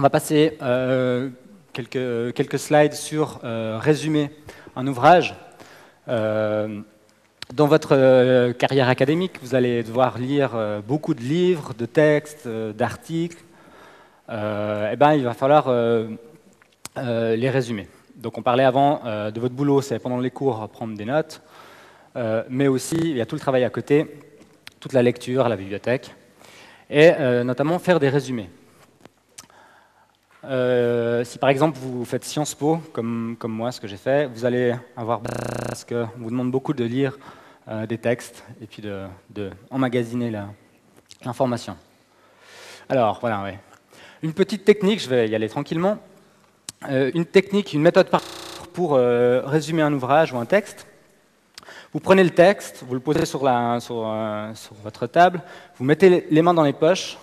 On va passer euh, quelques, slides sur euh, résumer un ouvrage. Euh, dans votre carrière académique, vous allez devoir lire beaucoup de livres, de textes, d'articles. Eh ben, il va falloir les résumer. Donc on parlait avant de votre boulot, c'est pendant les cours prendre des notes, mais aussi il y a tout le travail à côté, toute la lecture, la bibliothèque, et notamment faire des résumés. Euh, si par exemple vous faites Sciences Po, comme, moi, ce que j'ai fait, vous allez avoir, parce qu'on vous demande beaucoup de lire euh, des textes et puis de, emmagasiner l'information. Alors, voilà, ouais. Une petite technique, je vais y aller tranquillement. Euh, une technique, une méthode pour résumer un ouvrage ou un texte. Vous prenez le texte, vous le posez sur votre table, vous mettez les mains dans les poches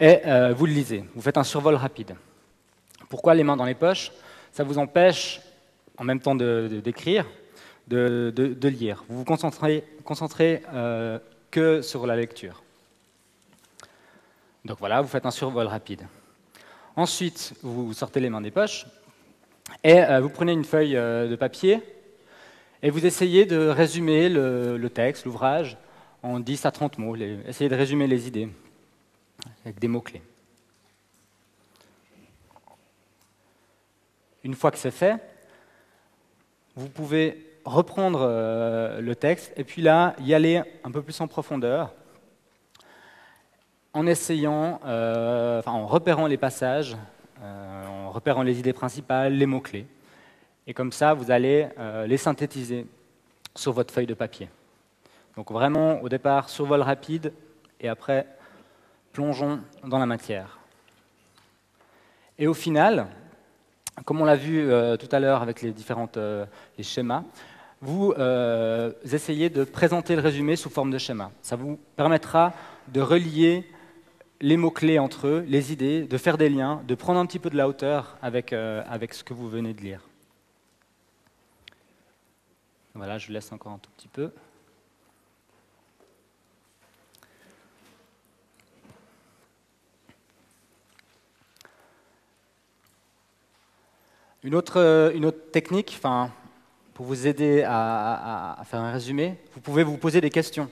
et vous le lisez. Vous faites un survol rapide. Pourquoi les mains dans les poches? Ça vous empêche, en même temps d'écrire, de, de, lire. Vous vous concentrez, concentrez euh, que sur la lecture. Donc voilà, vous faites un survol rapide. Ensuite, vous sortez les mains des poches et euh, vous prenez une feuille euh, de papier et vous essayez de résumer le, texte, l'ouvrage, en 10 à 30 mots. Essayez de résumer les idées avec des mots-clés. Une fois que c'est fait, vous pouvez reprendre euh, le texte et puis là, y aller un peu plus en profondeur en essayant, euh, en repérant les passages, euh, en repérant les idées principales, les mots-clés. Et comme ça, vous allez les synthétiser sur votre feuille de papier. Donc vraiment, au départ, survol rapide, et après, plongeons dans la matière. Et au final, comme on l'a vu euh, tout à l'heure avec les différents euh, schémas, vous euh, essayez de présenter le résumé sous forme de schéma. Ça vous permettra de relier les mots-clés entre eux, les idées, de faire des liens, de prendre un petit peu de la hauteur avec, avec ce que vous venez de lire. Voilà, je laisse encore un tout petit peu. Une autre, euh, une autre technique, enfin, pour vous aider à, faire un résumé, vous pouvez vous poser des questions.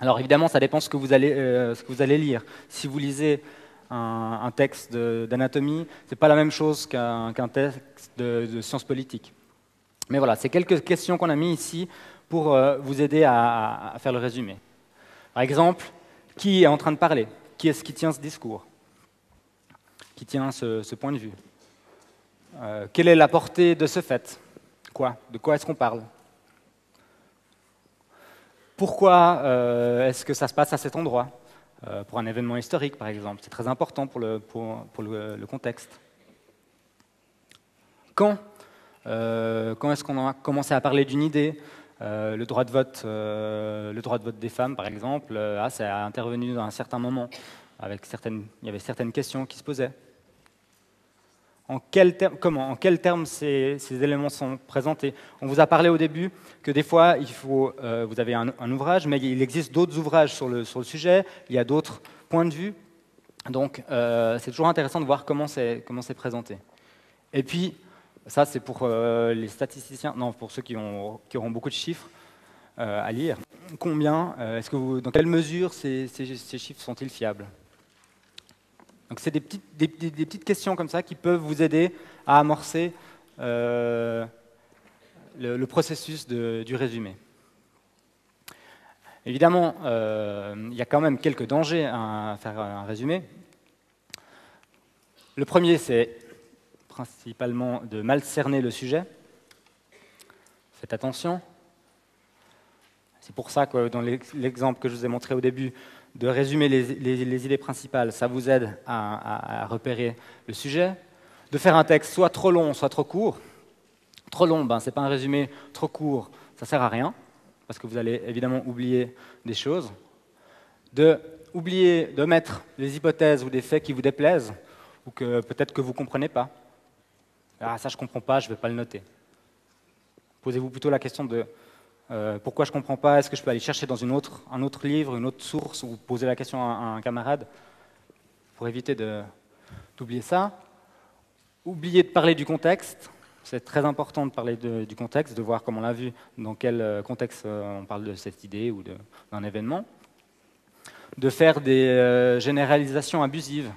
Alors évidemment, ça dépend ce que vous allez, euh, ce que vous allez lire. Si vous lisez un, texte d'anatomie, ce n'est pas la même chose qu'un texte de, sciences politiques. Mais voilà, c'est quelques questions qu'on a mis ici pour euh, vous aider à, faire le résumé. Par exemple, qui est en train de parler? Qui est-ce qui tient ce discours? Qui tient ce point de vue? Euh, quelle est la portée de ce fait? Quoi? De quoi est-ce qu'on parle? Pourquoi euh, est-ce que ça se passe à cet endroit? Euh, Pour un événement historique, par exemple. C'est très important pour le, contexte. Quand Quand est-ce qu'on a commencé à parler d'une idée? Le droit de vote, le droit de vote des femmes, par exemple, ah, ça a intervenu dans un certain moment. Avec certaines, il y avait certaines questions qui se posaient en quel comment, en quels termes ces, éléments sont présentés. On vous a parlé au début que des fois, il faut, euh, vous avez un, ouvrage, mais il existe d'autres ouvrages sur le, sujet, il y a d'autres points de vue. Donc, euh, c'est toujours intéressant de voir comment c'est présenté. Et puis, ça, c'est pour euh, les statisticiens, non, pour ceux qui, ont, qui auront beaucoup de chiffres à lire. Combien, est-ce que vous, dans quelle mesure ces chiffres sont-ils fiables? Donc c'est des petites, questions comme ça qui peuvent vous aider à amorcer euh, le, processus du résumé. Évidemment, euh, il y a quand même quelques dangers à faire un résumé. Le premier, c'est principalement de mal cerner le sujet. Faites attention. C'est pour ça que dans l'exemple que je vous ai montré au début, de résumer les, idées principales, ça vous aide à, repérer le sujet. De faire un texte soit trop long, soit trop court. Trop long, ben, ce n'est pas un résumé. Trop court, ça ne sert à rien, parce que vous allez évidemment oublier des choses. De oublier de mettre des hypothèses ou des faits qui vous déplaisent, ou que peut-être que vous ne comprenez pas. Ah, ça, je ne comprends pas, je ne vais pas le noter. Posez-vous plutôt la question de euh, pourquoi je ne comprends pas? Est-ce que je peux aller chercher dans une autre, un autre livre, une autre source, ou poser la question à, un camarade pour éviter d'oublier ça? Oublier de parler du contexte. C'est très important de parler du contexte, de voir, comme on l'a vu, dans quel euh, contexte euh, on parle de cette idée ou d'un événement. De faire des généralisations abusives.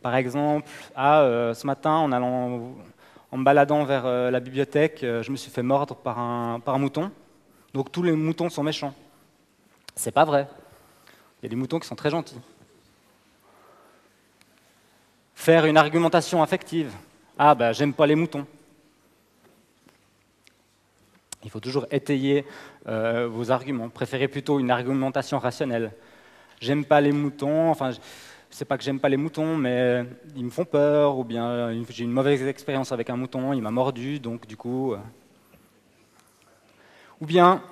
par exemple, ah, ce matin, en, allant, en me baladant vers la bibliothèque, je me suis fait mordre par un, par un mouton. Donc tous les moutons sont méchants. C'est pas vrai. Il y a des moutons qui sont très gentils. Faire une argumentation affective. Ah, ben, j'aime pas les moutons. Il faut toujours étayer euh, vos arguments. Préférez plutôt une argumentation rationnelle. J'aime pas les moutons, enfin, c'est pas que j'aime pas les moutons, mais ils me font peur, ou bien j'ai une mauvaise expérience avec un mouton, il m'a mordu, donc du coup. Euh. Ou bien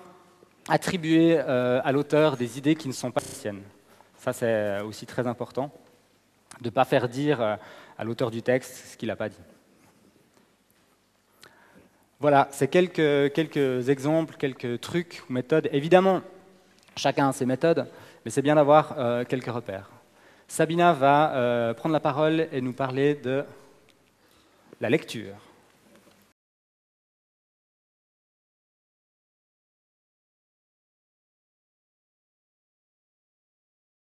attribuer euh, à l'auteur des idées qui ne sont pas siennes. Ça, c'est aussi très important, de ne pas faire dire à l'auteur du texte ce qu'il n'a pas dit. Voilà, c'est quelques, quelques exemples, quelques trucs méthodes. Évidemment, chacun a ses méthodes, mais c'est bien d'avoir euh, quelques repères. Sabina va euh, prendre la parole et nous parler de la lecture.